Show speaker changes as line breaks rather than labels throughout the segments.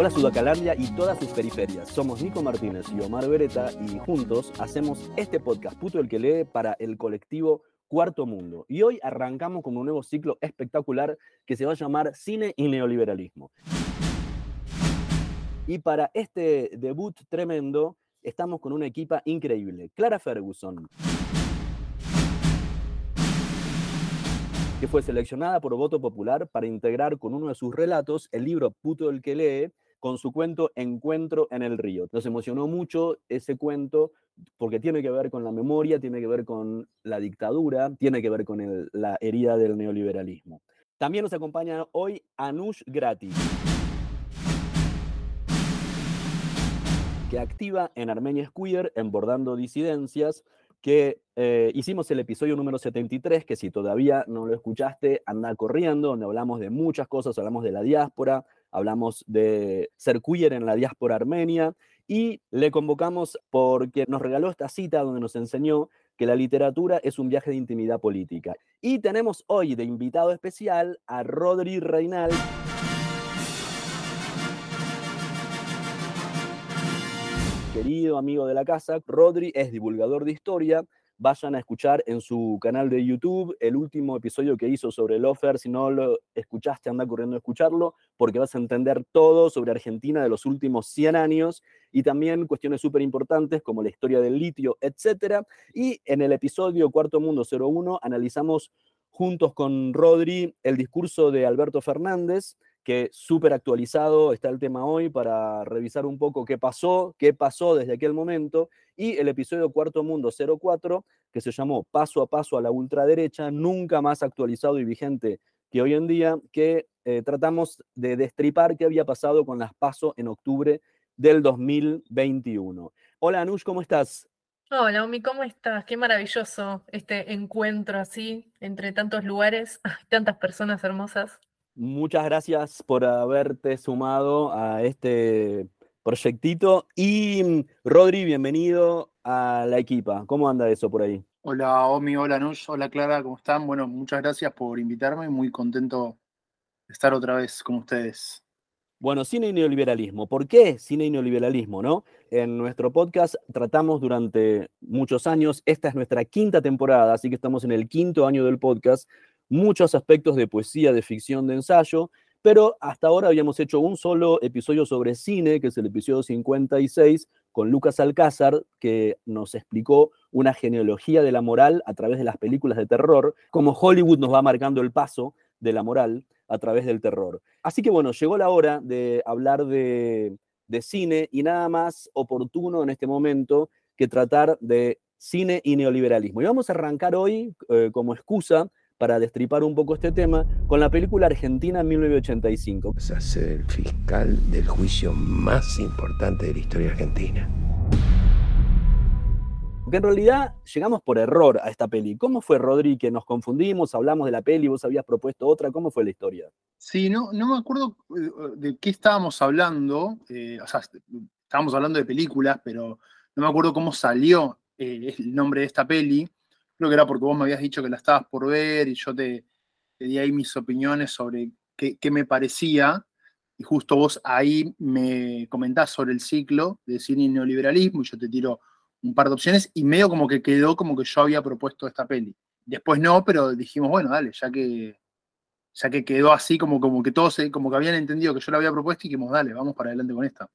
Hola Sudacalandia y todas sus periferias. Somos Nico Martínez y Omar Beretta y juntos hacemos este podcast Puto el que lee para el colectivo Cuarto Mundo. Y hoy arrancamos con un nuevo ciclo espectacular que se va a llamar Cine y Neoliberalismo. Y para este debut tremendo estamos con una equipa increíble. Clara Ferguson, que fue seleccionada por voto popular para integrar con uno de sus relatos el libro Puto el que lee, con su cuento Encuentro en el río. Nos emocionó mucho ese cuento porque tiene que ver con la memoria, tiene que ver con la dictadura, tiene que ver con la herida del neoliberalismo. También nos acompaña hoy Anush Gratis, que activa en Armenia Queer, en Bordando Disidencias, que eh, hicimos el episodio número 73, que si todavía no lo escuchaste, anda corriendo, donde hablamos de muchas cosas, hablamos de la diáspora, hablamos de ser en la diáspora armenia, y le convocamos porque nos regaló esta cita donde nos enseñó que la literatura es un viaje de intimidad política. Y tenemos hoy de invitado especial a Rodri Reinal. querido amigo de la casa. Rodri es divulgador de historia. Vayan a escuchar en su canal de YouTube el último episodio que hizo sobre el offer. Si no lo escuchaste, anda corriendo a escucharlo, porque vas a entender todo sobre Argentina de los últimos 100 años y también cuestiones súper importantes como la historia del litio, etc. Y en el episodio Cuarto Mundo 01 analizamos juntos con Rodri el discurso de Alberto Fernández que súper actualizado está el tema hoy para revisar un poco qué pasó, qué pasó desde aquel momento, y el episodio Cuarto Mundo 04, que se llamó Paso a Paso a la Ultraderecha, nunca más actualizado y vigente que hoy en día, que eh, tratamos de destripar qué había pasado con las PASO en octubre del 2021. Hola Anush, ¿cómo estás?
Hola, Omi, ¿cómo estás? Qué maravilloso este encuentro así, entre tantos lugares, tantas personas hermosas.
Muchas gracias por haberte sumado a este proyectito. Y mm, Rodri, bienvenido a la equipa. ¿Cómo anda eso por ahí?
Hola Omi, hola Nush, hola Clara, ¿cómo están? Bueno, muchas gracias por invitarme, muy contento de estar otra vez con ustedes.
Bueno, cine y neoliberalismo. ¿Por qué cine y neoliberalismo? ¿no? En nuestro podcast tratamos durante muchos años, esta es nuestra quinta temporada, así que estamos en el quinto año del podcast, muchos aspectos de poesía, de ficción, de ensayo, pero hasta ahora habíamos hecho un solo episodio sobre cine, que es el episodio 56, con Lucas Alcázar, que nos explicó una genealogía de la moral a través de las películas de terror, como Hollywood nos va marcando el paso de la moral a través del terror. Así que bueno, llegó la hora de hablar de, cine y nada más oportuno en este momento que tratar de cine y neoliberalismo. Y vamos a arrancar hoy eh, como excusa para destripar un poco este tema con la película Argentina 1985.
Es a ser el fiscal del juicio más importante de la historia argentina.
Porque en realidad llegamos por error a esta peli. ¿Cómo fue, Rodri, que nos confundimos, hablamos de la peli, vos habías propuesto otra? ¿Cómo fue la historia?
Sí, no, no me acuerdo eh, de qué estábamos hablando. Eh, o sea, estábamos hablando de películas, pero no me acuerdo cómo salió eh, el nombre de esta peli creo que era porque vos me habías dicho que la estabas por ver y yo te, di ahí mis opiniones sobre qué, me parecía. Y justo vos ahí me comentás sobre el ciclo de cine y neoliberalismo y yo te tiro un par de opciones y medio como que quedó como que yo había propuesto esta peli. Después no, pero dijimos, bueno, dale, ya que, ya que quedó así como, como que todos como que habían entendido que yo la había propuesto y dijimos, dale, vamos para adelante con esta.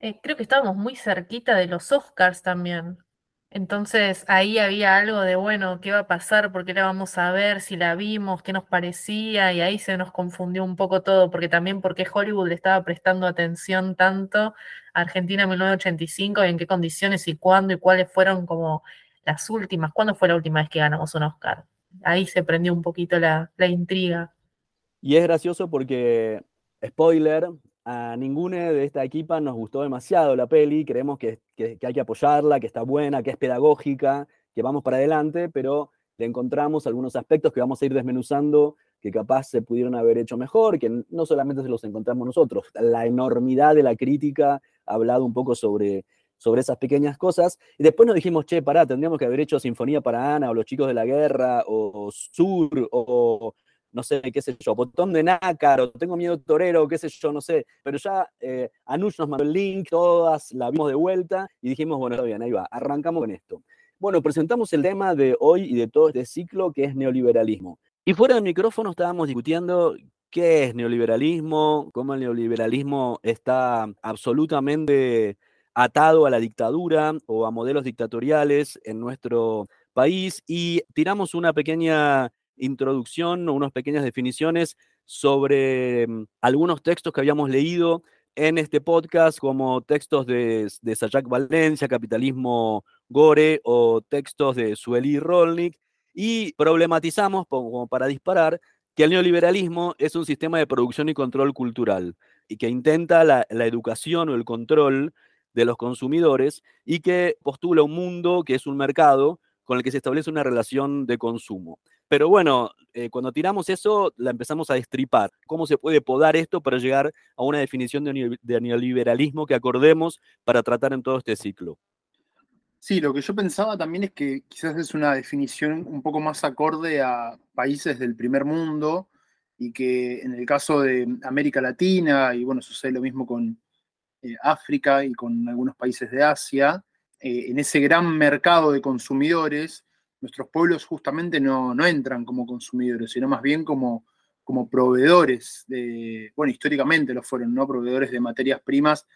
Eh, creo que estábamos muy cerquita de los Oscars también. Entonces ahí había algo de, bueno, ¿qué va a pasar? ¿Por qué la vamos a ver? Si la vimos, ¿qué nos parecía? Y ahí se nos confundió un poco todo, porque también porque Hollywood le estaba prestando atención tanto a Argentina 1985 y en qué condiciones y cuándo y cuáles fueron como las últimas. ¿Cuándo fue la última vez que ganamos un Oscar? Ahí se prendió un poquito la, la intriga.
Y es gracioso porque, spoiler, a ninguna de esta equipa nos gustó demasiado la peli, creemos que, hay que apoyarla, que está buena, que es pedagógica, que vamos para adelante, pero le encontramos algunos aspectos que vamos a ir desmenuzando que capaz se pudieron haber hecho mejor, que no solamente se los encontramos nosotros, la enormidad de la crítica ha hablado un poco sobre, sobre esas pequeñas cosas. Y después nos dijimos, che, pará, tendríamos que haber hecho Sinfonía para Ana, o Los Chicos de la Guerra, o Sur, o no sé, qué sé yo, botón de nácar, o tengo miedo torero, qué sé yo, no sé. Pero ya eh, Anush nos mandó el link, todas la vimos de vuelta y dijimos, bueno, está bien, ahí va, arrancamos con esto. Bueno, presentamos el tema de hoy y de todo este ciclo que es neoliberalismo. Y fuera del micrófono estábamos discutiendo qué es neoliberalismo, cómo el neoliberalismo está absolutamente atado a la dictadura o a modelos dictatoriales en nuestro país y tiramos una pequeña introducción o unas pequeñas definiciones sobre mm, algunos textos que habíamos leído en este podcast, como textos de, de Sajak Valencia, Capitalismo Gore, o textos de Sueli Rolnik, y problematizamos, como para disparar, que el neoliberalismo es un sistema de producción y control cultural, y que intenta la, la educación o el control de los consumidores, y que postula un mundo que es un mercado con el que se establece una relación de consumo. Pero bueno, eh, cuando tiramos eso, la empezamos a destripar. ¿Cómo se puede podar esto para llegar a una definición de, neoliberalismo que acordemos para tratar en todo este ciclo?
Sí, lo que yo pensaba también es que quizás es una definición un poco más acorde a países del primer mundo y que en el caso de América Latina, y bueno, sucede lo mismo con eh, África y con algunos países de Asia, eh, en ese gran mercado de consumidores, nuestros pueblos justamente no, entran como consumidores, sino más bien como, como proveedores, de, bueno, históricamente lo fueron, ¿no? Proveedores de materias primas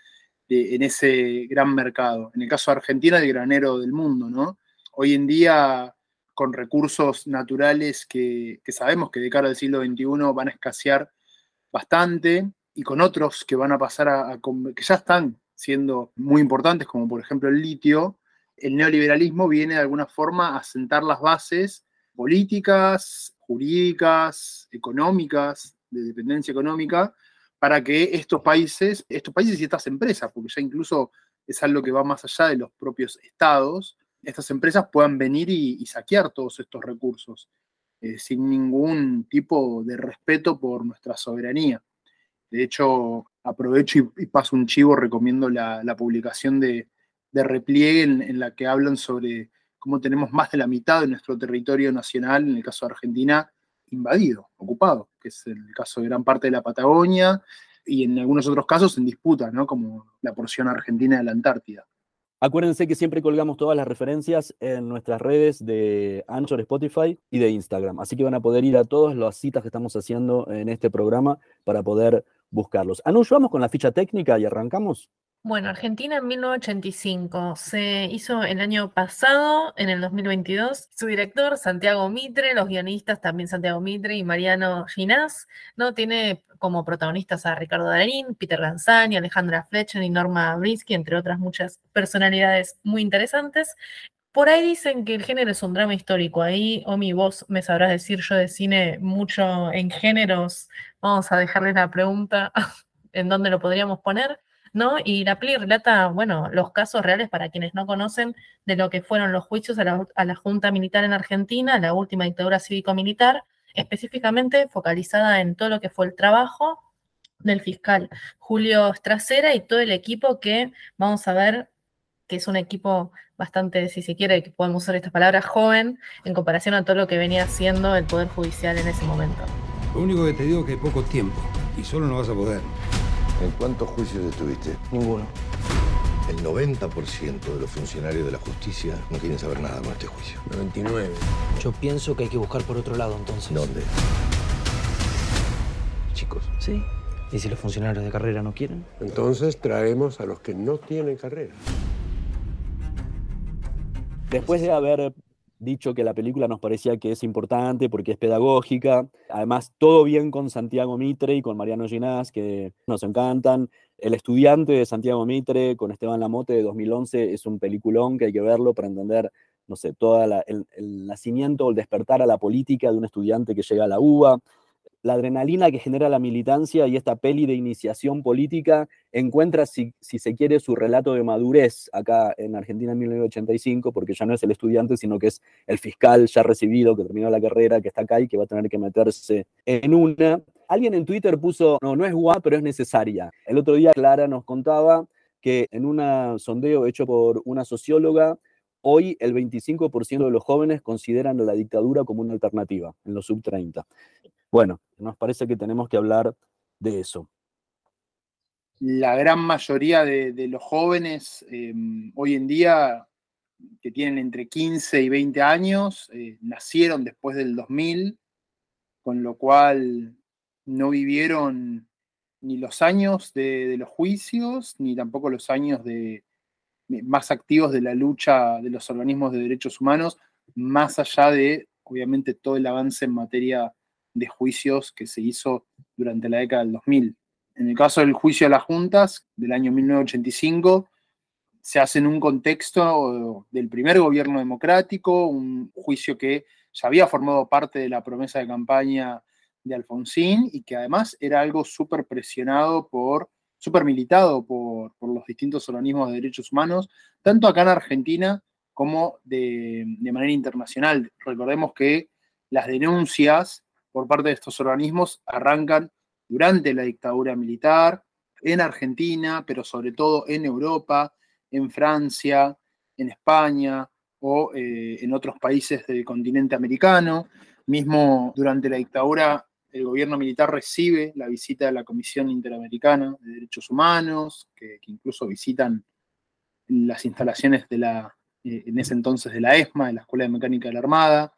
en ese gran mercado. En el caso de Argentina, el granero del mundo, ¿no? Hoy en día, con recursos naturales que, sabemos que de cara al siglo XXI van a escasear bastante, y con otros que van a pasar a que ya están siendo muy importantes, como por ejemplo el litio, el neoliberalismo viene de alguna forma a sentar las bases políticas, jurídicas, económicas, de dependencia económica, para que estos países, estos países y estas empresas, porque ya incluso es algo que va más allá de los propios estados, estas empresas puedan venir y, saquear todos estos recursos eh, sin ningún tipo de respeto por nuestra soberanía. De hecho, aprovecho y, paso un chivo, recomiendo la publicación de, de repliegue en, la que hablan sobre cómo tenemos más de la mitad de nuestro territorio nacional, en el caso de Argentina, invadido, ocupado, que es el caso de gran parte de la Patagonia y en algunos otros casos en disputa, ¿no? como la porción argentina de la Antártida.
Acuérdense que siempre colgamos todas las referencias en nuestras redes de Anchor, Spotify y de Instagram. Así que van a poder ir a todas las citas que estamos haciendo en este programa para poder buscarlos. Anush, vamos con la ficha técnica y arrancamos.
Bueno, Argentina en 1985 se hizo el año pasado, en el 2022. Su director, Santiago Mitre, los guionistas también Santiago Mitre y Mariano Ginás, ¿no? Tiene como protagonistas a Ricardo Darín, Peter Lanzani, Alejandra Fletcher y Norma Brisky, entre otras muchas personalidades muy interesantes. Por ahí dicen que el género es un drama histórico. Ahí, Omi, vos me sabrás decir, yo de cine mucho en géneros. Vamos a dejarle la pregunta en dónde lo podríamos poner. ¿No? Y la peli relata, bueno, los casos reales para quienes no conocen de lo que fueron los juicios a la, Junta Militar en Argentina, la última dictadura cívico-militar, específicamente focalizada en todo lo que fue el trabajo del fiscal Julio Stracera y todo el equipo que vamos a ver que es un equipo bastante, si se quiere, que podemos usar estas palabras, joven, en comparación a todo lo que venía haciendo el Poder Judicial en ese momento.
Lo único que te digo es que hay poco tiempo y solo no vas a poder.
¿En cuántos juicios estuviste?
Ninguno.
El 90% de los funcionarios de la justicia no quieren saber nada con este juicio.
99. Yo pienso que hay que buscar por otro lado entonces.
¿Dónde?
Chicos. Sí. ¿Y si los funcionarios de carrera no quieren?
Entonces traemos a los que no tienen carrera.
Después de haber dicho que la película nos parecía que es importante porque es pedagógica. Además, todo bien con Santiago Mitre y con Mariano Ginás, que nos encantan. El estudiante de Santiago Mitre con Esteban Lamote de 2011 es un peliculón que hay que verlo para entender, no sé, todo el, el, nacimiento o el despertar a la política de un estudiante que llega a la UBA la adrenalina que genera la militancia y esta peli de iniciación política encuentra, si, se quiere, su relato de madurez acá en Argentina en 1985, porque ya no es el estudiante, sino que es el fiscal ya recibido, que terminó la carrera, que está acá y que va a tener que meterse en una. Alguien en Twitter puso, no, no es guapa, pero es necesaria. El otro día Clara nos contaba que en un sondeo hecho por una socióloga, hoy el 25% de los jóvenes consideran la dictadura como una alternativa en los sub-30. Bueno, nos parece que tenemos que hablar de eso.
La gran mayoría de, los jóvenes em, hoy en día que tienen entre 15 y 20 años eh, nacieron después del 2000, con lo cual no vivieron ni los años de, los juicios, ni tampoco los años de, más activos de la lucha de los organismos de derechos humanos, más allá de, obviamente, todo el avance en materia de juicios que se hizo durante la década del 2000. En el caso del juicio a las juntas del año 1985, se hace en un contexto del primer gobierno democrático, un juicio que ya había formado parte de la promesa de campaña de Alfonsín y que además era algo súper presionado por, súper militado por, los distintos organismos de derechos humanos, tanto acá en Argentina como de, de manera internacional. Recordemos que las denuncias por parte de estos organismos arrancan durante la dictadura militar, en Argentina, pero sobre todo en Europa, en Francia, en España o eh, en otros países del continente americano. Mismo durante la dictadura el gobierno militar recibe la visita de la Comisión Interamericana de Derechos Humanos, que, incluso visitan las instalaciones de la, eh, en ese entonces de la ESMA, de la Escuela de Mecánica de la Armada.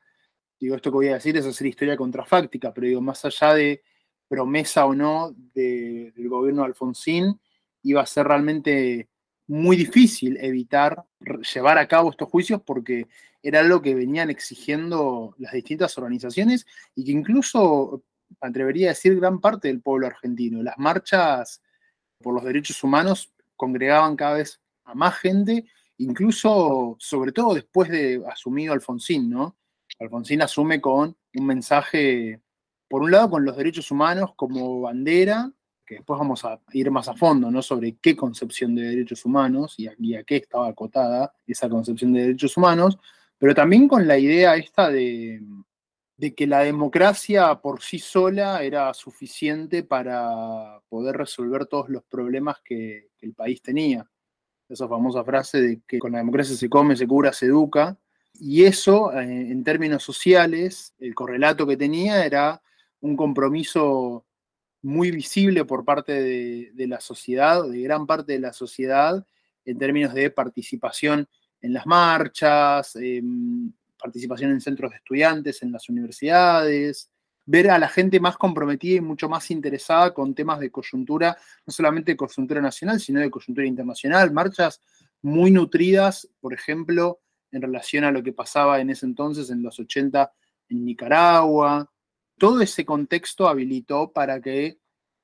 Digo, esto que voy a decir es hacer historia contrafáctica, pero digo, más allá de promesa o no del gobierno de Alfonsín, iba a ser realmente muy difícil evitar llevar a cabo estos juicios porque era algo que venían exigiendo las distintas organizaciones y que incluso atrevería a decir gran parte del pueblo argentino. Las marchas por los derechos humanos congregaban cada vez a más gente, incluso, sobre todo después de asumido Alfonsín, ¿no? Alfonsín asume con un mensaje, por un lado, con los derechos humanos como bandera, que después vamos a ir más a fondo, ¿no? Sobre qué concepción de derechos humanos y a, a qué estaba acotada esa concepción de derechos humanos, pero también con la idea esta de, que la democracia por sí sola era suficiente para poder resolver todos los problemas que, el país tenía. Esa famosa frase de que con la democracia se come, se cura, se educa. Y eso, eh, en términos sociales, el correlato que tenía era un compromiso muy visible por parte de, la sociedad, de gran parte de la sociedad, en términos de participación en las marchas, em, participación en centros de estudiantes, en las universidades, ver a la gente más comprometida y mucho más interesada con temas de coyuntura, no solamente de coyuntura nacional, sino de coyuntura internacional, marchas muy nutridas, por ejemplo, en relación a lo que pasaba en ese entonces, en los 80, en Nicaragua. Todo ese contexto habilitó para que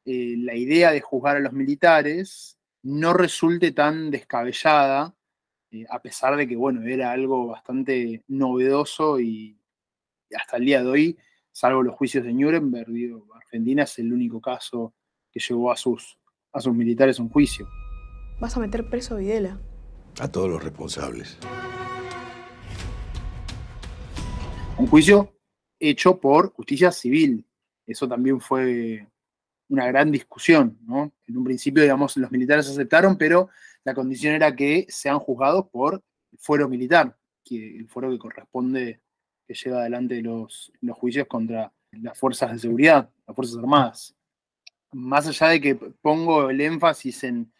eh, la idea de juzgar a los militares no resulte tan descabellada eh, a pesar de que, bueno, era algo bastante novedoso y, hasta el día de hoy, salvo los juicios de Nuremberg, Argentina es el único caso que llevó a sus, a sus militares a un juicio.
¿Vas a meter preso a Videla?
A todos los responsables.
Un juicio hecho por justicia civil. Eso también fue una gran discusión, ¿no? En un principio, digamos, los militares aceptaron, pero la condición era que sean juzgados por el fuero militar, que el fuero que corresponde, que lleva adelante los, los juicios contra las fuerzas de seguridad, las Fuerzas Armadas. Más allá de que pongo el énfasis en,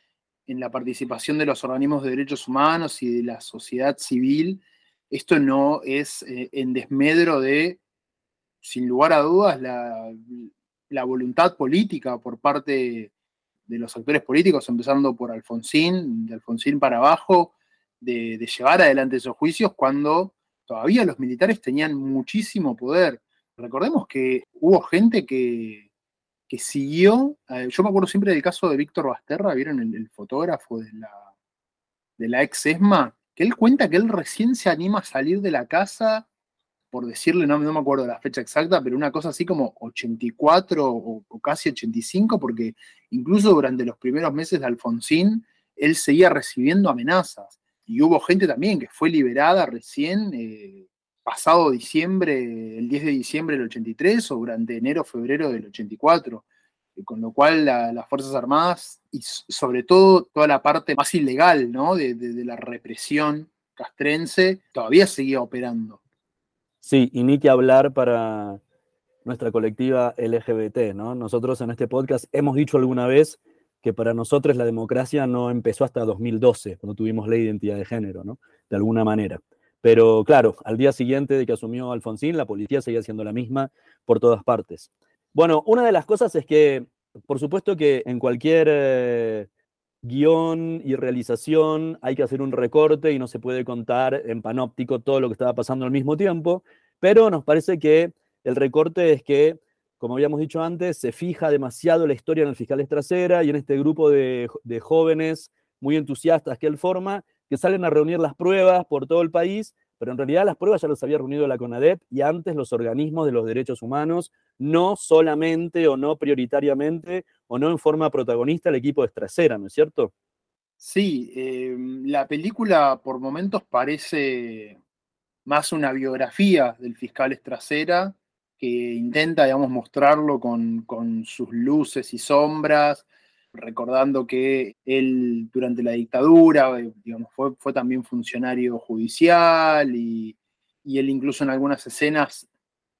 la participación de los organismos de derechos humanos y de la sociedad civil, esto no es eh, en desmedro de, sin lugar a dudas, la, la voluntad política por parte de los actores políticos, empezando por Alfonsín, de Alfonsín para abajo, de, llevar adelante esos juicios cuando todavía los militares tenían muchísimo poder. Recordemos que hubo gente que, que siguió, eh, yo me acuerdo siempre del caso de Víctor Basterra, vieron el, fotógrafo de la, de la ex ESMA, que él cuenta que él recién se anima a salir de la casa por decirle, no, me acuerdo la fecha exacta, pero una cosa así como 84 o, casi 85, porque incluso durante los primeros meses de Alfonsín, él seguía recibiendo amenazas. Y hubo gente también que fue liberada recién, eh, pasado diciembre, el 10 de diciembre del 83 o durante enero, febrero del 84. Con lo cual la- las Fuerzas Armadas y sobre todo toda la parte más ilegal ¿no? de, de- de la represión castrense todavía seguía operando.
Sí, y ni que hablar para nuestra colectiva LGBT, ¿no? Nosotros en este podcast hemos dicho alguna vez que para nosotros la democracia no empezó hasta 2012, cuando tuvimos ley de identidad de género, ¿no? De alguna manera. Pero claro, al día siguiente de que asumió Alfonsín, la policía seguía siendo la misma por todas partes. Bueno, una de las cosas es que, por supuesto que en cualquier eh, guion y realización hay que hacer un recorte y no se puede contar en panóptico todo lo que estaba pasando al mismo tiempo, pero nos parece que el recorte es que, como habíamos dicho antes, se fija demasiado la historia en el fiscal trasera y en este grupo de, de jóvenes muy entusiastas que él forma, que salen a reunir las pruebas por todo el país, pero en realidad las pruebas ya las había reunido la CONADEP y antes los organismos de los derechos humanos, no solamente o no prioritariamente o no en forma protagonista el equipo de Trasera, ¿no es cierto?
Sí, eh, la película por momentos parece más una biografía del fiscal Estracera, que intenta, digamos, mostrarlo con, con sus luces y sombras, recordando que él durante la dictadura, eh, digamos, fue, fue también funcionario judicial y, y él incluso en algunas escenas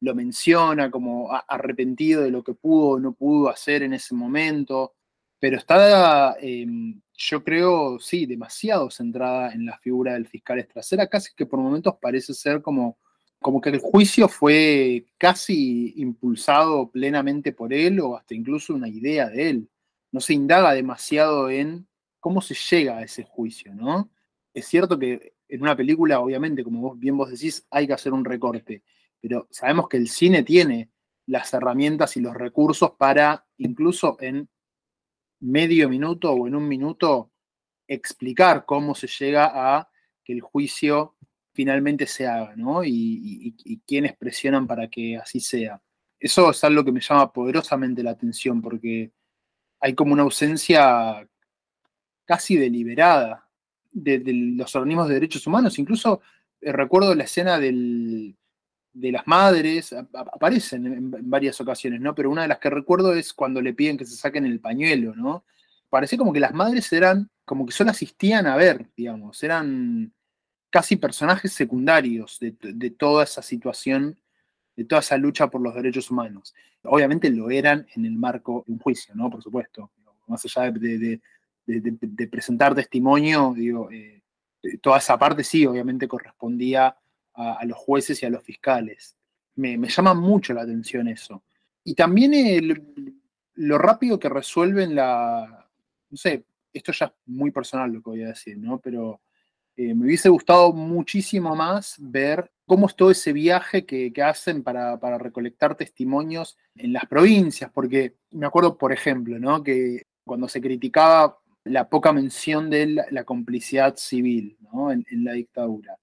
lo menciona como arrepentido de lo que pudo o no pudo hacer en ese momento, pero está, eh, yo creo, sí, demasiado centrada en la figura del fiscal Estracera, casi que por momentos parece ser como, como que el juicio fue casi impulsado plenamente por él o hasta incluso una idea de él. No se indaga demasiado en cómo se llega a ese juicio, ¿no? Es cierto que en una película, obviamente, como bien vos decís, hay que hacer un recorte, pero sabemos que el cine tiene las herramientas y los recursos para, incluso en medio minuto o en un minuto, explicar cómo se llega a que el juicio finalmente se haga, ¿no? Y, y quiénes presionan para que así sea. Eso es algo que me llama poderosamente la atención, porque hay como una ausencia casi deliberada de, los organismos de derechos humanos. Incluso eh, recuerdo la escena del, de las madres, ap- ap- aparecen en, en varias ocasiones, ¿no? Pero una de las que recuerdo es cuando le piden que se saquen el pañuelo, ¿no? Parece como que las madres eran, como que solo asistían a ver, digamos, eran casi personajes secundarios de, de toda esa situación, de toda esa lucha por los derechos humanos. Obviamente lo eran en el marco de un juicio, ¿no? Por supuesto. Más allá de, presentar testimonio, eh, toda esa parte sí, obviamente correspondía a, los jueces y a los fiscales. Me, llama mucho la atención eso. Y también lo rápido que resuelven la, no sé, esto ya es muy personal lo que voy a decir, ¿no? Pero eh, me hubiese gustado muchísimo más ver cómo es todo ese viaje que, hacen para, recolectar testimonios en las provincias, porque me acuerdo, por ejemplo, ¿no? que cuando se criticaba la poca mención de la, la complicidad civil en, la dictadura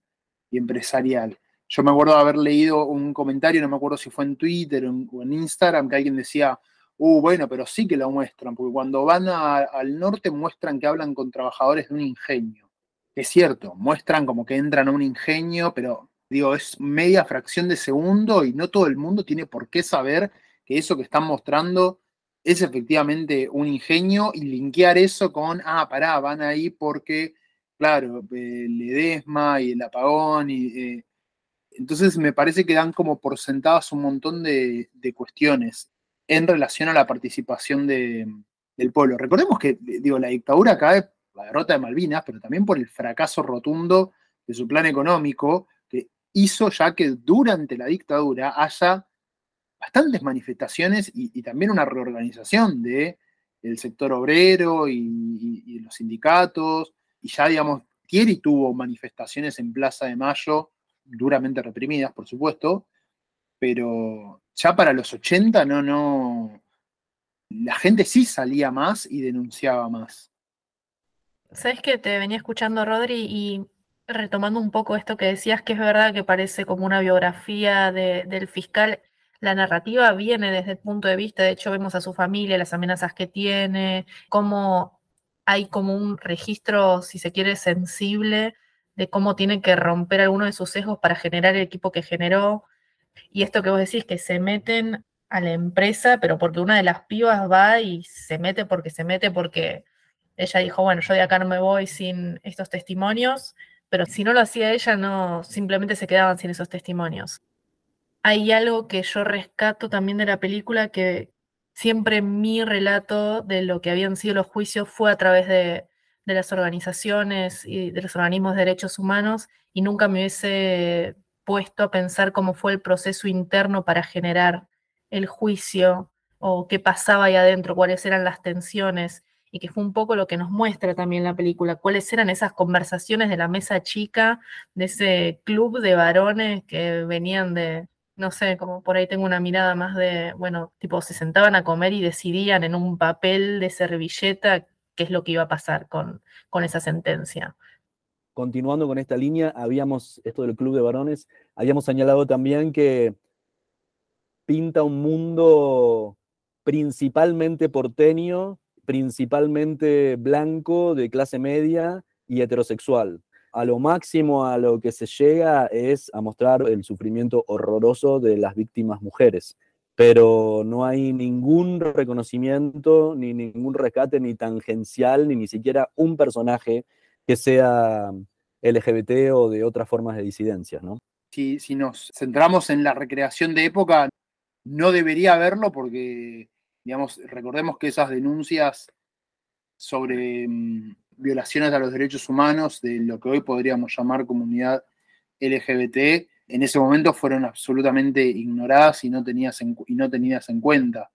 y empresarial. Yo me acuerdo de haber leído un comentario, no me acuerdo si fue en Twitter o en, Instagram, que alguien decía, uh, bueno, pero sí que lo muestran, porque cuando van al norte muestran que hablan con trabajadores de un ingenio. Es cierto, muestran como que entran a un ingenio, pero digo, es media fracción de segundo y no todo el mundo tiene por qué saber que eso que están mostrando es efectivamente un ingenio y linkear eso con, ah, pará, van ahí porque, claro, eh, el Ledesma y el apagón y... eh, entonces me parece que dan como por sentadas un montón de, cuestiones en relación a la participación de- del pueblo. Recordemos que, digo, la dictadura cae la derrota de Malvinas, pero también por el fracaso rotundo de su plan económico, que hizo ya que durante la dictadura haya bastantes manifestaciones y, también una reorganización de el sector obrero y los sindicatos, y ya, digamos, Thierry tuvo manifestaciones en Plaza de Mayo, duramente reprimidas, por supuesto, pero ya para los 80 no, no, la gente sí salía más y denunciaba más.
Sabes que te venía escuchando, Rodri, y retomando un poco esto que decías, que es verdad que parece como una biografía de- del fiscal. La narrativa viene desde el punto de vista, de hecho, vemos a su familia, las amenazas que tiene, cómo hay como un registro, si se quiere, sensible de cómo tiene que romper alguno de sus sesgos para generar el equipo que generó. Y esto que vos decís, que se meten a la empresa, pero porque una de las pibas va y se mete porque se mete porque ella dijo, bueno, yo de acá no me voy sin estos testimonios, pero si no lo hacía ella, no, simplemente se quedaban sin esos testimonios. Hay algo que yo rescato también de la película que siempre mi relato de lo que habían sido los juicios fue a través de, de las organizaciones y de los organismos de derechos humanos y nunca me hubiese puesto a pensar cómo fue el proceso interno para generar el juicio o qué pasaba ahí adentro, cuáles eran las tensiones y que fue un poco lo que nos muestra también la película, cuáles eran esas conversaciones de la mesa chica, de ese club de varones que venían de, no sé, como por ahí tengo una mirada más de, bueno, tipo, se sentaban a comer y decidían en un papel de servilleta qué es lo que iba a pasar con, con esa sentencia.
Continuando con esta línea, habíamos, esto del club de varones, habíamos señalado también que pinta un mundo principalmente porteño, principalmente blanco, de clase media y heterosexual. A lo máximo a lo que se llega es a mostrar el sufrimiento horroroso de las víctimas mujeres, pero no hay ningún reconocimiento, ni ningún rescate, ni tangencial, ni ni siquiera un personaje que sea LGBT o de otras formas de disidencia, ¿no?
Si, si nos centramos en la recreación de época, no debería haberlo porque, digamos, recordemos que esas denuncias sobre mm, violaciones a los derechos humanos de lo que hoy podríamos llamar comunidad LGBT, en ese momento fueron absolutamente ignoradas y no, tenías en, y no tenidas en cuenta.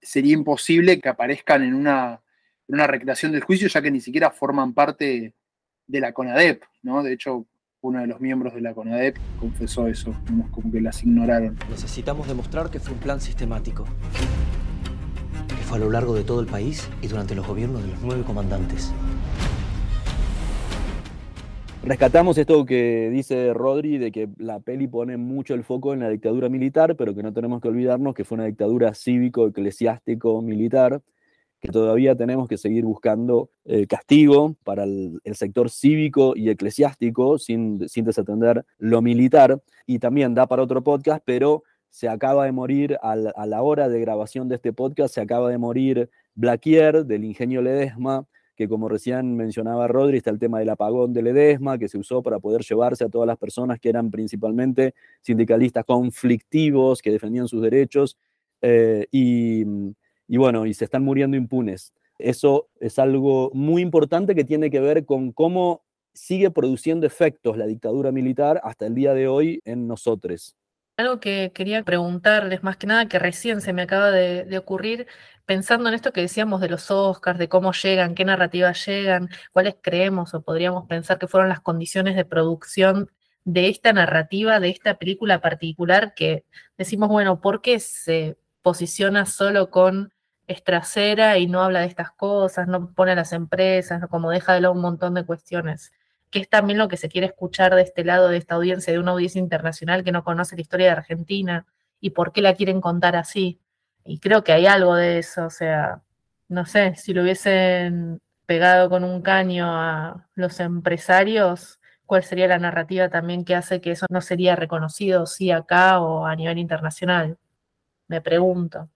Sería imposible que aparezcan en una, en una recreación del juicio, ya que ni siquiera forman parte de la CONADEP, ¿no? De hecho, uno de los miembros de la CONADEP confesó eso, como que las ignoraron.
Necesitamos demostrar que fue un plan sistemático, fue a lo largo de todo el país y durante los gobiernos de los nueve comandantes.
Rescatamos esto que dice Rodri de que la peli pone mucho el foco en la dictadura militar, pero que no tenemos que olvidarnos que fue una dictadura cívico-eclesiástico-militar que todavía tenemos que seguir buscando eh, castigo para el, sector cívico y eclesiástico sin, sin desatender lo militar. Y también da para otro podcast, pero se acaba de morir a la, hora de grabación de este podcast, se acaba de morir Blaquier del ingenio Ledesma, que como recién mencionaba Rodri, está el tema del apagón de Ledesma, que se usó para poder llevarse a todas las personas que eran principalmente sindicalistas conflictivos, que defendían sus derechos. Eh, y y bueno, y se están muriendo impunes. Eso es algo muy importante que tiene que ver con cómo sigue produciendo efectos la dictadura militar hasta el día de hoy en nosotros.
Algo que quería preguntarles, más que nada que recién se me acaba de, ocurrir, pensando en esto que decíamos de los Oscars, de cómo llegan, qué narrativas llegan, cuáles creemos o podríamos pensar que fueron las condiciones de producción de esta narrativa, de esta película particular, que decimos, bueno, ¿por qué se posiciona solo con trasera y no habla de estas cosas, no pone a las empresas, como deja de lado un montón de cuestiones, que es también lo que se quiere escuchar de este lado de esta audiencia, de una audiencia internacional que no conoce la historia de Argentina y por qué la quieren contar así. Y creo que hay algo de eso, o sea, no sé, si lo hubiesen pegado con un caño a los empresarios, ¿cuál sería la narrativa también que hace que eso no sería reconocido, sí, acá o a nivel internacional? Me pregunto.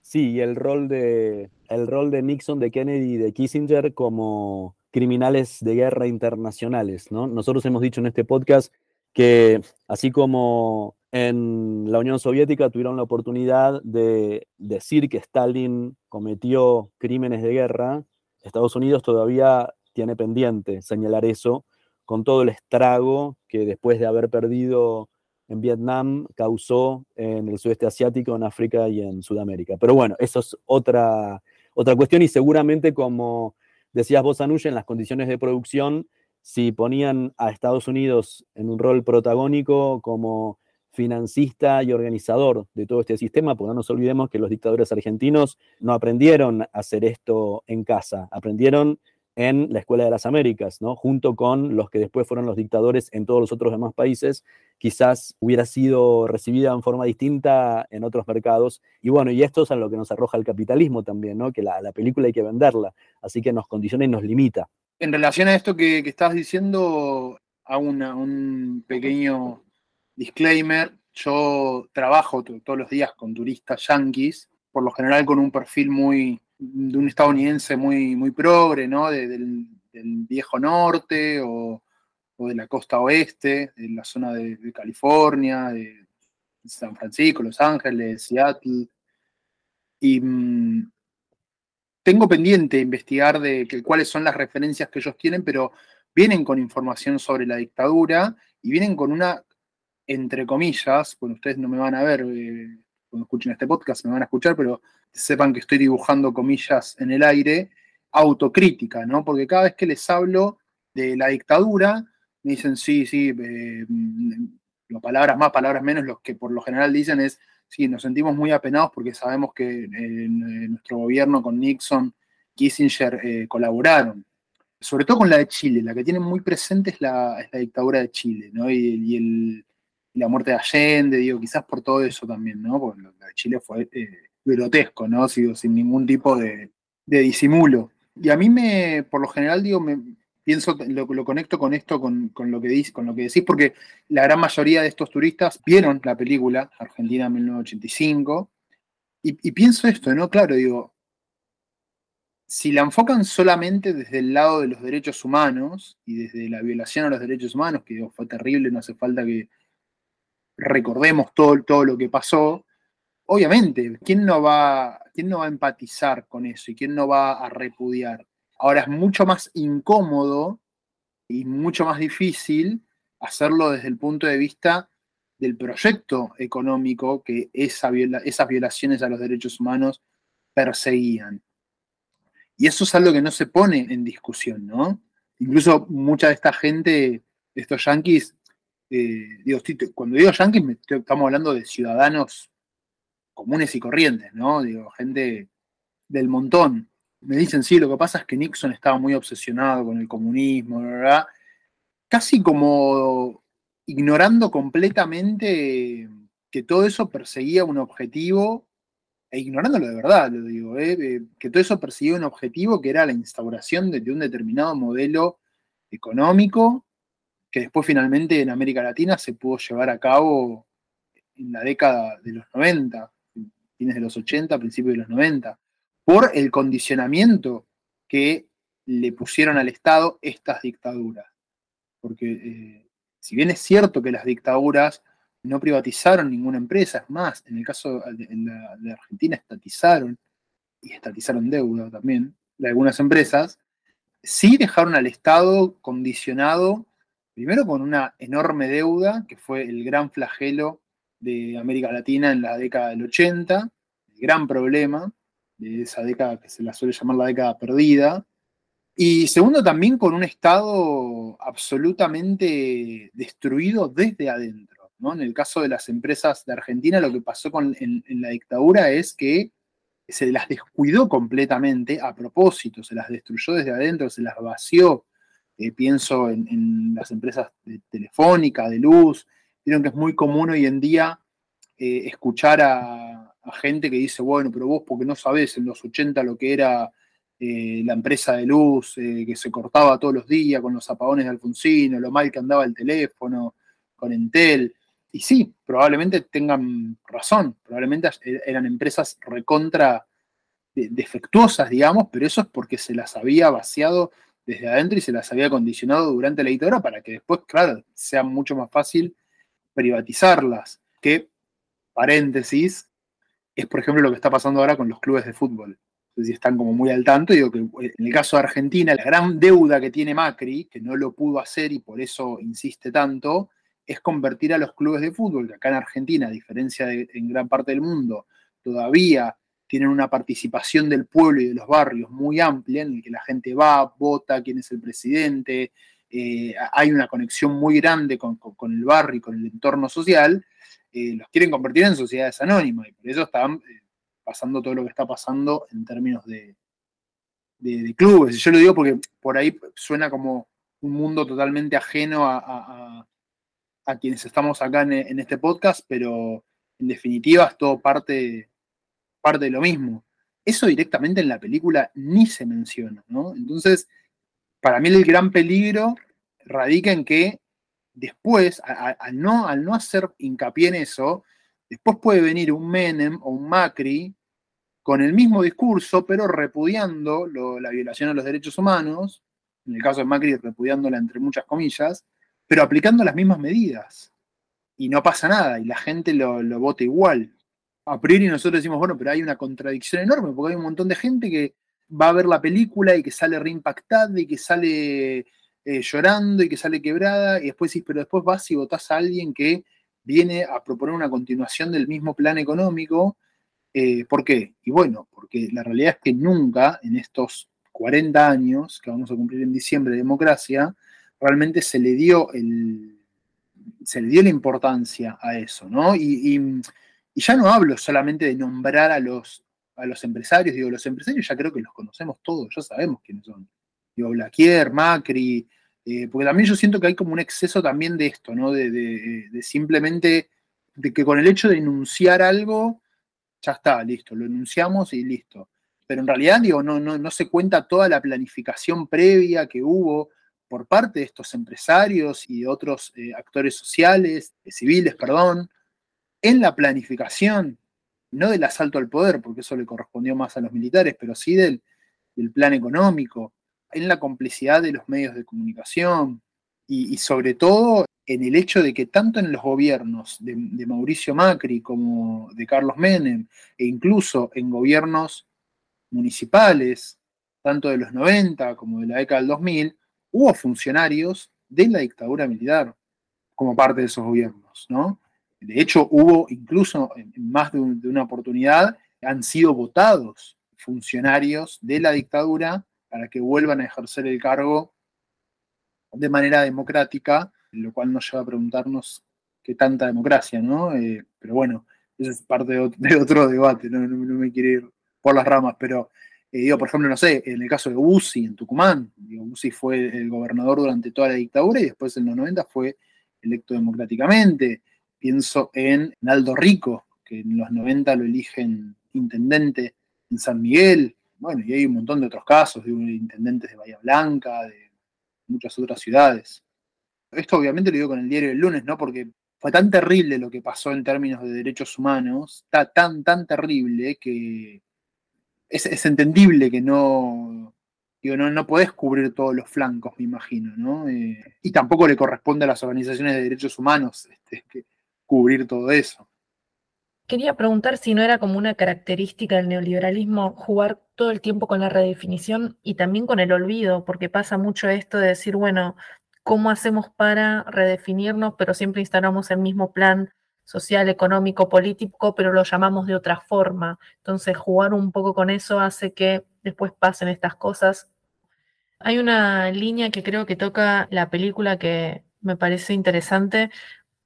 Sí, y el rol de, el rol de Nixon, de Kennedy y de Kissinger como criminales de guerra internacionales, ¿no? Nosotros hemos dicho en este podcast que así como en la Unión Soviética tuvieron la oportunidad de decir que Stalin cometió crímenes de guerra, Estados Unidos todavía tiene pendiente señalar eso con todo el estrago que después de haber perdido en Vietnam causó en el sudeste asiático, en África y en Sudamérica. Pero bueno, eso es otra, otra cuestión y seguramente como decías vos, Anush, en las condiciones de producción, si ponían a Estados Unidos en un rol protagónico como financista y organizador de todo este sistema, porque no nos olvidemos que los dictadores argentinos no aprendieron a hacer esto en casa, aprendieron en la Escuela de las Américas, ¿no? junto con los que después fueron los dictadores en todos los otros demás países, quizás hubiera sido recibida en forma distinta en otros mercados. Y bueno, y esto es a lo que nos arroja el capitalismo también, ¿no? que la, película hay que venderla, así que nos condiciona y nos limita.
En relación a esto que, estás diciendo, hago un pequeño disclaimer. yo trabajo todos los días con turistas yanquis, por lo general con un perfil muy de un estadounidense muy, muy progre, ¿no? del, viejo norte o, de la costa oeste, de la zona de, California, de San Francisco, Los Ángeles, Seattle. Y mm, tengo pendiente investigar de cuáles son las referencias que ellos tienen, pero vienen con información sobre la dictadura y vienen con una, entre comillas, bueno, ustedes no me van a ver eh, cuando escuchen este podcast, me van a escuchar, pero sepan que estoy dibujando comillas en el aire, autocrítica, ¿no? Porque cada vez que les hablo de la dictadura, me dicen, sí, sí, eh, mm, palabras más, palabras menos, lo que por lo general dicen es, sí, nos sentimos muy apenados porque sabemos que nuestro gobierno con Nixon, Kissinger eh, colaboraron sobre todo con la de Chile, la que tienen muy presente es la, dictadura de Chile, ¿no? Y, la muerte de Allende, digo, quizás por todo eso también, ¿no? Porque la de Chile fue eh, grotesco, ¿no? sin ningún tipo de, disimulo. Y a mí me, por lo general, digo, me pienso, lo, lo conecto con esto, con, lo que con lo que decís, porque la gran mayoría de estos turistas vieron la película Argentina 1985, y, y pienso esto, ¿no? Claro, digo, si la enfocan solamente desde el lado de los derechos humanos y desde la violación a los derechos humanos, que fue terrible, no hace falta que recordemos todo, todo lo que pasó, obviamente, ¿quién no, va, ¿quién no va a empatizar con eso y quién no va a repudiar? Ahora es mucho más incómodo y mucho más difícil hacerlo desde el punto de vista del proyecto económico que esa esas violaciones a los derechos humanos perseguían. Y eso es algo que no se pone en discusión, ¿no? Incluso mucha de esta gente, estos yanquis, eh, digo, cuando digo yanquis, estamos hablando de ciudadanos comunes y corrientes, ¿no? Digo, gente del montón. Me dicen, sí, lo que pasa es que Nixon estaba muy obsesionado con el comunismo, ¿verdad? Casi como ignorando completamente que todo eso perseguía un objetivo e ignorándolo de verdad, lo digo, ¿eh? que todo eso perseguía un objetivo que era la instauración de, un determinado modelo económico que después finalmente en América Latina se pudo llevar a cabo en la década de los 90, fines de los 80, principios de los 90, por el condicionamiento que le pusieron al Estado estas dictaduras. Porque eh, si bien es cierto que las dictaduras no privatizaron ninguna empresa, es más, en el caso de, Argentina estatizaron y estatizaron deuda también de algunas empresas, sí dejaron al Estado condicionado, primero con una enorme deuda, que fue el gran flagelo de América Latina en la década del 80, el gran problema de esa década que se la suele llamar la década perdida, y segundo también con un Estado absolutamente destruido desde adentro. En el caso de las empresas de Argentina, lo que pasó con, en, la dictadura es que se las descuidó completamente a propósito, se las destruyó desde adentro, se las vació. Eh, pienso en, las empresas de telefónica, de luz. Vieron que es muy común hoy en día eh, escuchar a, gente que dice, bueno, pero vos porque no sabés en los 80 lo que era eh, la empresa de luz, que se cortaba todos los días con los apagones de Alfonsino, lo mal que andaba el teléfono con Entel. Y sí, probablemente tengan razón, probablemente eran empresas recontra defectuosas, digamos, pero eso es porque se las había vaciado desde adentro y se las había condicionado durante la dictadura para que después, claro, sea mucho más fácil privatizarlas. Que, paréntesis, es por ejemplo lo que está pasando ahora con los clubes de fútbol. Si están como muy al tanto, digo que en el caso de Argentina, la gran deuda que tiene Macri, que no lo pudo hacer y por eso insiste tanto, es convertir a los clubes de fútbol, que acá en Argentina, a diferencia de en gran parte del mundo, todavía tienen una participación del pueblo y de los barrios muy amplia, en el que la gente va, vota, quién es el presidente, eh, hay una conexión muy grande con, el barrio y con el entorno social, eh, los quieren convertir en sociedades anónimas y por eso están eh, pasando todo lo que está pasando en términos de, de, clubes. Yo lo digo porque por ahí suena como un mundo totalmente ajeno a a quienes estamos acá en, este podcast, pero en definitiva es todo parte, parte de lo mismo. Eso directamente en la película ni se menciona, ¿no? Entonces, para mí el gran peligro radica en que después, al, no, al no hacer hincapié en eso, después puede venir un Menem o un Macri con el mismo discurso, pero repudiando la violación a los derechos humanos, en el caso de Macri repudiándola entre muchas comillas, pero aplicando las mismas medidas. Y no pasa nada, y la gente lo, lo vota igual. A priori nosotros decimos, bueno, pero hay una contradicción enorme, porque hay un montón de gente que va a ver la película y que sale reimpactada y que sale eh, llorando y que sale quebrada, y después sí, pero después vas y votás a alguien que viene a proponer una continuación del mismo plan económico. Eh, ¿Por qué? Y bueno, porque la realidad es que nunca en estos 40 años que vamos a cumplir en diciembre de democracia, realmente se le dio el, se le dio la importancia a eso, ¿no? Y, ya no hablo solamente de nombrar a los, a los empresarios, digo, los empresarios ya creo que los conocemos todos, ya sabemos quiénes son. Digo, Blaquier, Macri, eh, porque también yo siento que hay como un exceso también de esto, ¿no? De, simplemente, de que con el hecho de enunciar algo, ya está, listo, lo enunciamos y listo. Pero en realidad, digo, no, no, no se cuenta toda la planificación previa que hubo por parte de estos empresarios y otros eh, actores sociales, eh, civiles, perdón, en la planificación, no del asalto al poder, porque eso le correspondió más a los militares, pero sí del, plan económico, en la complicidad de los medios de comunicación y, sobre todo en el hecho de que tanto en los gobiernos de, Mauricio Macri como de Carlos Menem, e incluso en gobiernos municipales, tanto de los 90 como de la década del 2000, hubo funcionarios de la dictadura militar como parte de esos gobiernos, ¿no? De hecho, hubo incluso en más de una oportunidad, han sido votados funcionarios de la dictadura para que vuelvan a ejercer el cargo de manera democrática, lo cual nos lleva a preguntarnos qué tanta democracia, ¿no? Eh, pero bueno, eso es parte de, otro debate, ¿no? me quiero ir por las ramas, pero eh, digo, por ejemplo, no sé, en el caso de Bussi en Tucumán, digo, fue el gobernador durante toda la dictadura y después en los 90 fue electo democráticamente. Pienso en Aldo Rico, que en los 90 lo eligen intendente en San Miguel, bueno, y hay un montón de otros casos, de intendentes de Bahía Blanca, de muchas otras ciudades. Esto obviamente lo digo con el diario del lunes, ¿no? Porque fue tan terrible lo que pasó en términos de derechos humanos, está tan, tan terrible que es, entendible que no, digo, no, no podés cubrir todos los flancos, me imagino, ¿no? Eh, y tampoco le corresponde a las organizaciones de derechos humanos este, cubrir todo eso.
Quería preguntar si no era como una característica del neoliberalismo jugar todo el tiempo con la redefinición y también con el olvido, porque pasa mucho esto de decir, bueno, ¿cómo hacemos para redefinirnos, pero siempre instalamos el mismo plan social, económico, político, pero lo llamamos de otra forma? Entonces, jugar un poco con eso hace que después pasen estas cosas. Hay una línea que creo que toca la película que me parece interesante,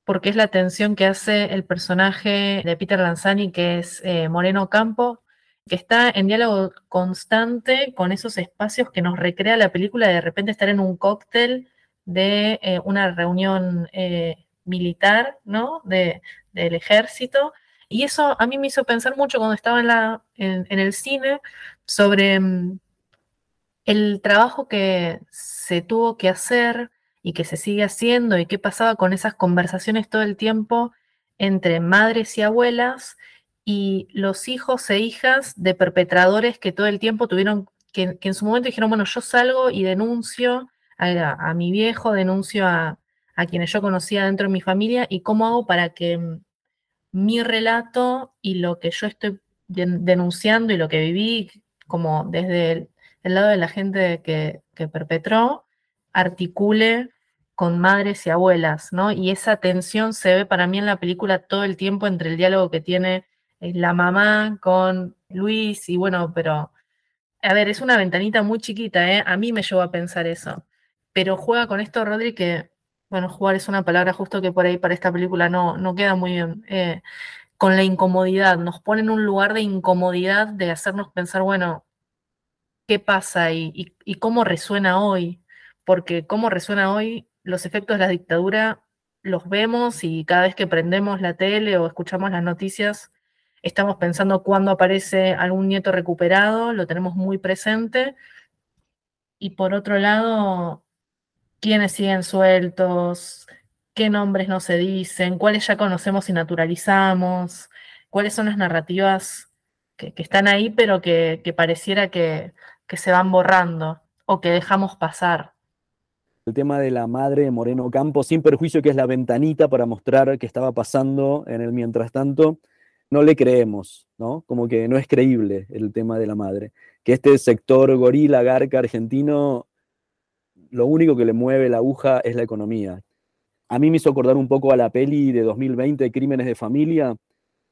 porque es la tensión que hace el personaje de Peter Lanzani, que es eh, Moreno Campo, que está en diálogo constante con esos espacios que nos recrea la película de, repente estar en un cóctel de eh, una reunión eh, militar, ¿no? De, del ejército. Y eso a mí me hizo pensar mucho cuando estaba en, el cine sobre mm, el trabajo que se tuvo que hacer y que se sigue haciendo y qué pasaba con esas conversaciones todo el tiempo entre madres y abuelas y los hijos e hijas de perpetradores que todo el tiempo tuvieron, que, en su momento dijeron, bueno, yo salgo y denuncio a, mi viejo, denuncio a, a, quienes yo conocía dentro de mi familia y cómo hago para que mi relato y lo que yo estoy denunciando y lo que viví como desde el, lado de la gente que, que perpetró, articule con madres y abuelas, ¿no? Y esa tensión se ve para mí en la película todo el tiempo entre el diálogo que tiene eh, la mamá con Luis y bueno, pero a ver, es una ventanita muy chiquita, ¿eh? A mí me llevó a pensar eso. Pero juega con esto, Rodri, que, bueno, jugar es una palabra justo que por ahí para esta película no, no queda muy bien. Eh, con la incomodidad, nos pone en un lugar de incomodidad de hacernos pensar, bueno, ¿qué pasa y cómo resuena hoy? porque cómo resuena hoy, los efectos de la dictadura los vemos y cada vez que prendemos la tele o escuchamos las noticias, estamos pensando cuándo aparece algún nieto recuperado, lo tenemos muy presente. Y por otro lado, quiénes siguen sueltos, qué nombres no se dicen, cuáles ya conocemos y naturalizamos, cuáles son las narrativas que, están ahí, pero que, pareciera que, se van borrando o que dejamos pasar
el tema de la madre de Moreno Campo, sin perjuicio que es la ventanita para mostrar qué estaba pasando en el mientras tanto, no le creemos, ¿no? Como que no es creíble el tema de la madre. Que este sector gorila, garca argentino, lo único que le mueve la aguja es la economía. A mí me hizo acordar un poco a la peli de 2020, Crímenes de Familia,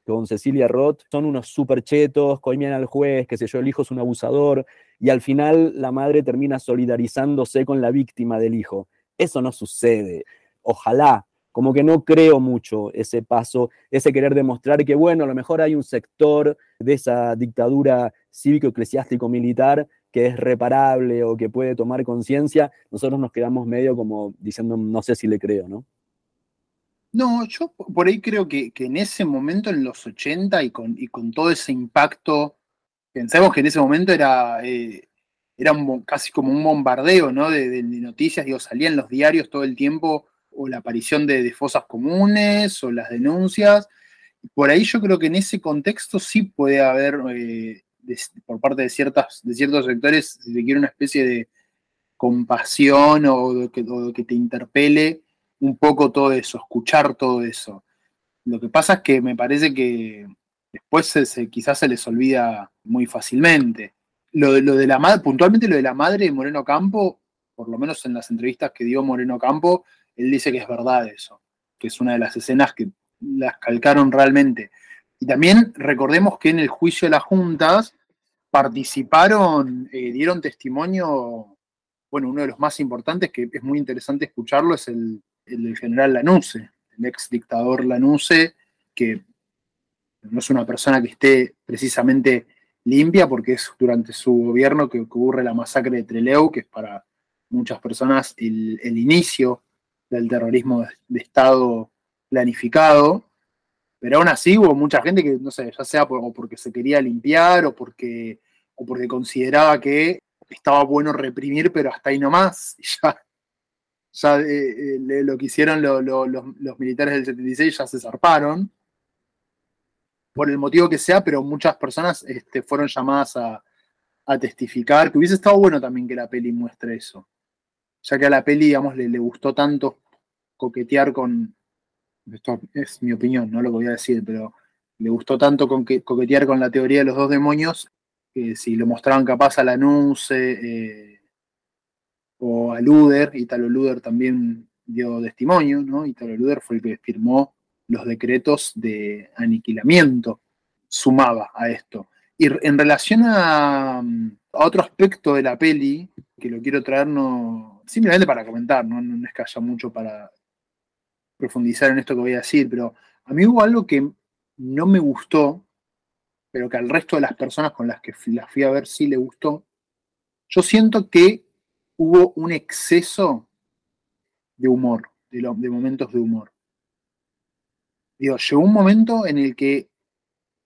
con Cecilia Roth, son unos super chetos, coimian al juez, que sé yo, el hijo es un abusador, y al final la madre termina solidarizándose con la víctima del hijo. Eso no sucede. Ojalá, como que no creo mucho ese paso, ese querer demostrar que, bueno, a lo mejor hay un sector de esa dictadura cívico-eclesiástico-militar que es reparable o que puede tomar conciencia, nosotros nos quedamos medio como diciendo, no sé si le creo, ¿no?
No, yo por ahí creo que, en ese momento, en los 80, y con, y con todo ese impacto, pensemos que en ese momento era, eh, era casi como un bombardeo ¿no? de, noticias, digo, salían los diarios todo el tiempo, o la aparición de, fosas comunes, o las denuncias. Por ahí yo creo que en ese contexto sí puede haber, eh, por parte de, ciertas, de ciertos sectores, si se quiere, una especie de compasión o que, o que te interpele un poco todo eso, escuchar todo eso. Lo que pasa es que me parece que después se, quizás se les olvida muy fácilmente. Lo, lo de la madre, puntualmente lo de la madre de Moreno Campo, por lo menos en las entrevistas que dio Moreno Campo, él dice que es verdad eso, que es una de las escenas que las calcaron realmente. Y también recordemos que en el juicio de las juntas participaron, eh, dieron testimonio, bueno, uno de los más importantes, que es muy interesante escucharlo, es el, el general Lanuse, el ex dictador Lanuse, que no es una persona que esté precisamente limpia, porque es durante su gobierno que ocurre la masacre de Trelew, que es para muchas personas el, inicio del terrorismo de, Estado planificado. Pero aún así hubo mucha gente que, no sé, ya sea porque se quería limpiar o porque, o porque consideraba que estaba bueno reprimir, pero hasta ahí nomás. Y ya ya eh, eh, lo que hicieron los, militares del 76 ya se zarparon, por el motivo que sea, pero muchas personas este, fueron llamadas a, testificar, que hubiese estado bueno también que la peli muestre eso, ya que a la peli, digamos, le, gustó tanto coquetear con, esto es mi opinión, no lo voy a decir, pero le gustó tanto con que, coquetear con la teoría de los dos demonios, que si lo mostraban capaz a la eh, o a Luder, Italo Luder también dio testimonio, ¿no? Italo Luder fue el que firmó los decretos de aniquilamiento, sumaba a esto. Y en relación a, otro aspecto de la peli, que lo quiero traer simplemente para comentar, ¿no? no es que haya mucho para profundizar en esto que voy a decir, pero a mí hubo algo que no me gustó, pero que al resto de las personas con las que las fui a ver sí le gustó. Yo siento que hubo un exceso de humor, de, momentos de humor. Digo, llegó un momento en el que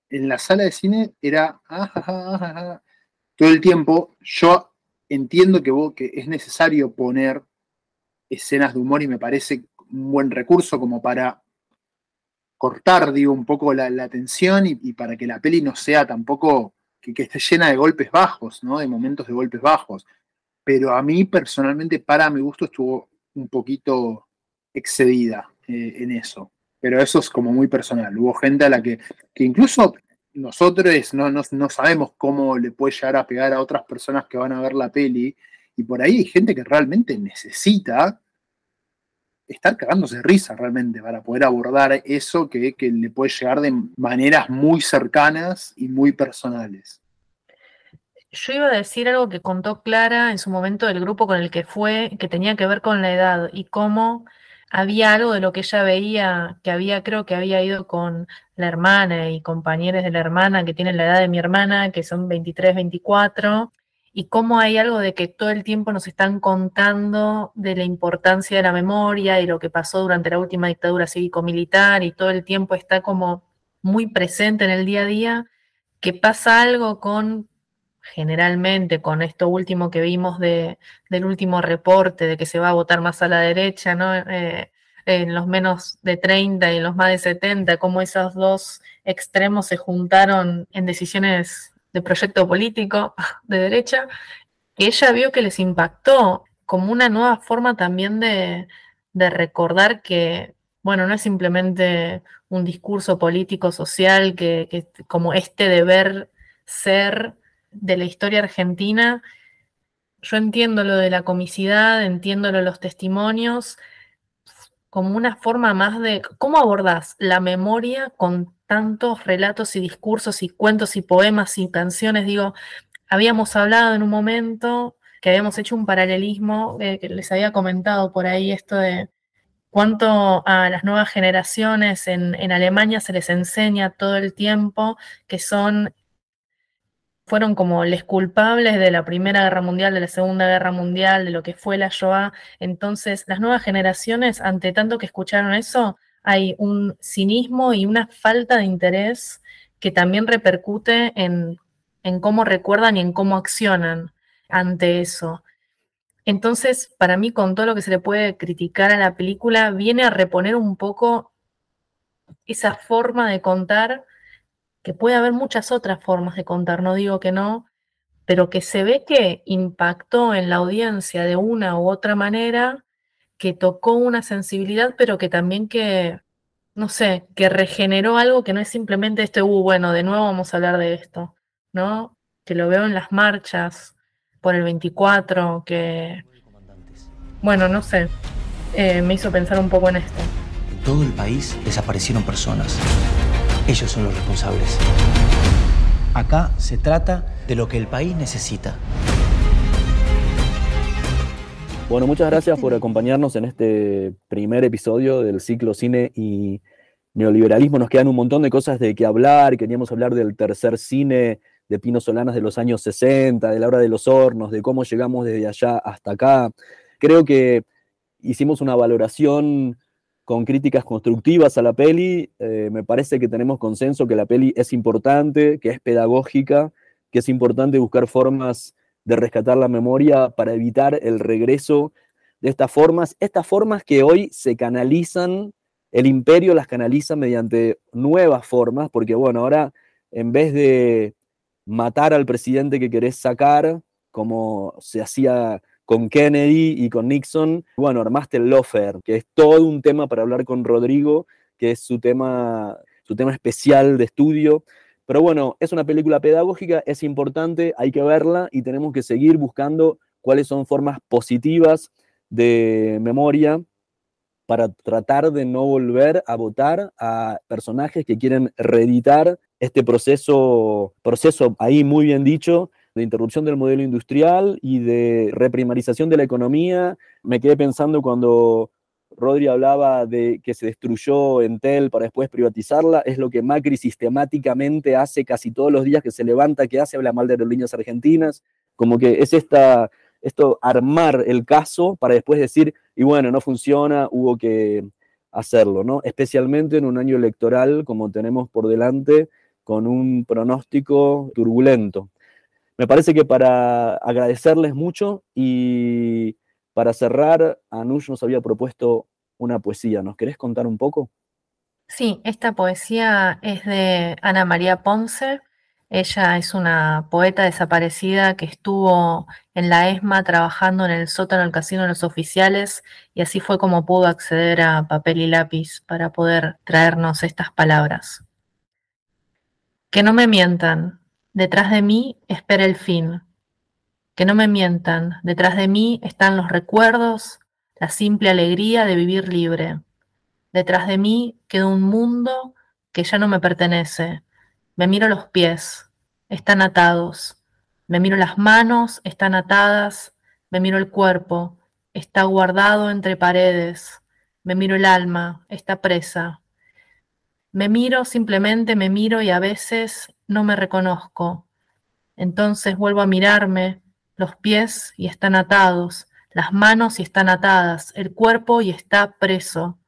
en la sala de cine era ah, ah, ah, todo el tiempo. Yo entiendo que, que es necesario poner escenas de humor y me parece un buen recurso como para cortar, digo, un poco la, tensión y, para que la peli no sea tampoco que, que, esté llena de golpes bajos, ¿no? De momentos de golpes bajos pero a mí personalmente, para mi gusto, estuvo un poquito excedida eh, en eso. Pero eso es como muy personal. Hubo gente a la que, que incluso nosotros no, no, sabemos cómo le puede llegar a pegar a otras personas que van a ver la peli. Y por ahí hay gente que realmente necesita estar cagándose de risa realmente para poder abordar eso que, que le puede llegar de maneras muy cercanas y muy personales.
Yo iba a decir algo que contó Clara en su momento del grupo con el que fue, que tenía que ver con la edad y cómo había algo de lo que ella veía, que había, creo que había ido con la hermana y compañeros de la hermana que tienen la edad de mi hermana, que son 23, 24, y cómo hay algo de que todo el tiempo nos están contando de la importancia de la memoria y lo que pasó durante la última dictadura cívico-militar y todo el tiempo está como muy presente en el día a día, que pasa algo con generalmente con esto último que vimos de, del último reporte de que se va a votar más a la derecha, ¿no? Eh, en los menos de 30 y en los más de 70, cómo esos dos extremos se juntaron en decisiones de proyecto político de derecha, que ella vio que les impactó como una nueva forma también de, de recordar que, bueno, no es simplemente un discurso político, social, que, que como este deber ser de la historia argentina, yo entiendo lo de la comicidad, entiendo lo de los testimonios, como una forma más de cómo abordás la memoria con tantos relatos y discursos y cuentos y poemas y canciones. Digo, habíamos hablado en un momento que habíamos hecho un paralelismo, eh, que les había comentado por ahí esto de cuánto a las nuevas generaciones en, en Alemania se les enseña todo el tiempo que son fueron como les culpables de la Primera Guerra Mundial, de la Segunda Guerra Mundial, de lo que fue la Shoah. Entonces, las nuevas generaciones, ante tanto que escucharon eso, hay un cinismo y una falta de interés que también repercute en, en cómo recuerdan y en cómo accionan ante eso. Entonces, para mí, con todo lo que se le puede criticar a la película, viene a reponer un poco esa forma de contar que puede haber muchas otras formas de contar, no digo que no, pero que se ve que impactó en la audiencia de una u otra manera, que tocó una sensibilidad, pero que también que, no sé, que regeneró algo que no es simplemente este, uh, bueno, de nuevo vamos a hablar de esto, ¿no? Que lo veo en las marchas por el 24, que, bueno, no sé, eh, me hizo pensar un poco en esto.
En todo el país desaparecieron personas. Ellos son los responsables. Acá se trata de lo que el país necesita.
Bueno, muchas gracias por acompañarnos en este primer episodio del ciclo Cine y Neoliberalismo. Nos quedan un montón de cosas de que hablar. Queríamos hablar del tercer cine de Pino Solanas de los años 60, de la hora de los hornos, de cómo llegamos desde allá hasta acá. Creo que hicimos una valoración con críticas constructivas a la peli. Eh, me parece que tenemos consenso que la peli es importante, que es pedagógica, que es importante buscar formas de rescatar la memoria para evitar el regreso de estas formas, estas formas que hoy se canalizan, el imperio las canaliza mediante nuevas formas, porque bueno, ahora en vez de matar al presidente que querés sacar, como se hacía con Kennedy y con Nixon, bueno, armaste el Lofer, que es todo un tema para hablar con Rodrigo, que es su tema, su tema especial de estudio. Pero bueno, es una película pedagógica, es importante, hay que verla y tenemos que seguir buscando cuáles son formas positivas de memoria para tratar de no volver a votar a personajes que quieren reeditar este proceso, proceso ahí muy bien dicho, de interrupción del modelo industrial y de reprimarización de la economía. Me quedé pensando cuando Rodri hablaba de que se destruyó Entel para después privatizarla, es lo que Macri sistemáticamente hace casi todos los días que se levanta, que hace, habla mal de aerolíneas argentinas, como que es esta, esto armar el caso para después decir, y bueno, no funciona, hubo que hacerlo, ¿no? Especialmente en un año electoral como tenemos por delante, con un pronóstico turbulento. Me parece que para agradecerles mucho y para cerrar, Anush nos había propuesto una poesía. ¿Nos querés contar un poco?
Sí, esta poesía es de Ana María Ponce. Ella es una poeta desaparecida que estuvo en la ESMA trabajando en el sótano del casino de los oficiales y así fue como pudo acceder a papel y lápiz para poder traernos estas palabras. Que no me mientan, Detrás de mí espera el fin. Que no me mientan, detrás de mí están los recuerdos, la simple alegría de vivir libre. Detrás de mí queda un mundo que ya no me pertenece. Me miro los pies, están atados. Me miro las manos, están atadas. Me miro el cuerpo, está guardado entre paredes. Me miro el alma, está presa. Me miro, simplemente me miro y a veces no me reconozco. Entonces vuelvo a mirarme, los pies y están atados, las manos y están atadas, el cuerpo y está preso.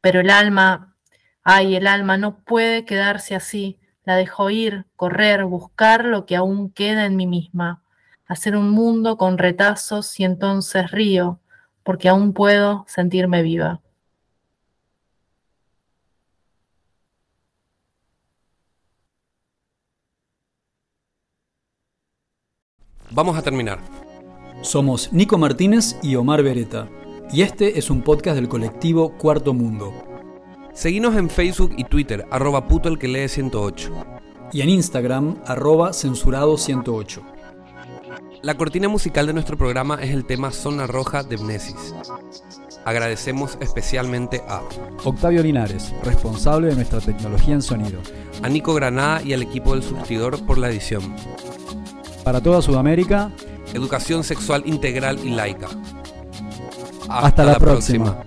Pero el alma, ay, el alma no puede quedarse así. La dejo ir, correr, buscar lo que aún queda en mí misma, hacer un mundo con retazos y entonces río, porque aún puedo sentirme viva.
Vamos a terminar.
Somos Nico Martínez y Omar Beretta, y este es un podcast del colectivo Cuarto Mundo.
Seguinos en Facebook y Twitter, arroba puto el que lee 108.
Y en Instagram, arroba censurado 108.
La cortina musical de nuestro programa es el tema Zona Roja de Mnesis. Agradecemos especialmente a
Octavio Linares, responsable de nuestra tecnología en sonido.
A Nico Granada y al equipo del surtidor por la edición.
Para toda Sudamérica,
Educación sexual integral y laica.
Hasta, la, próxima.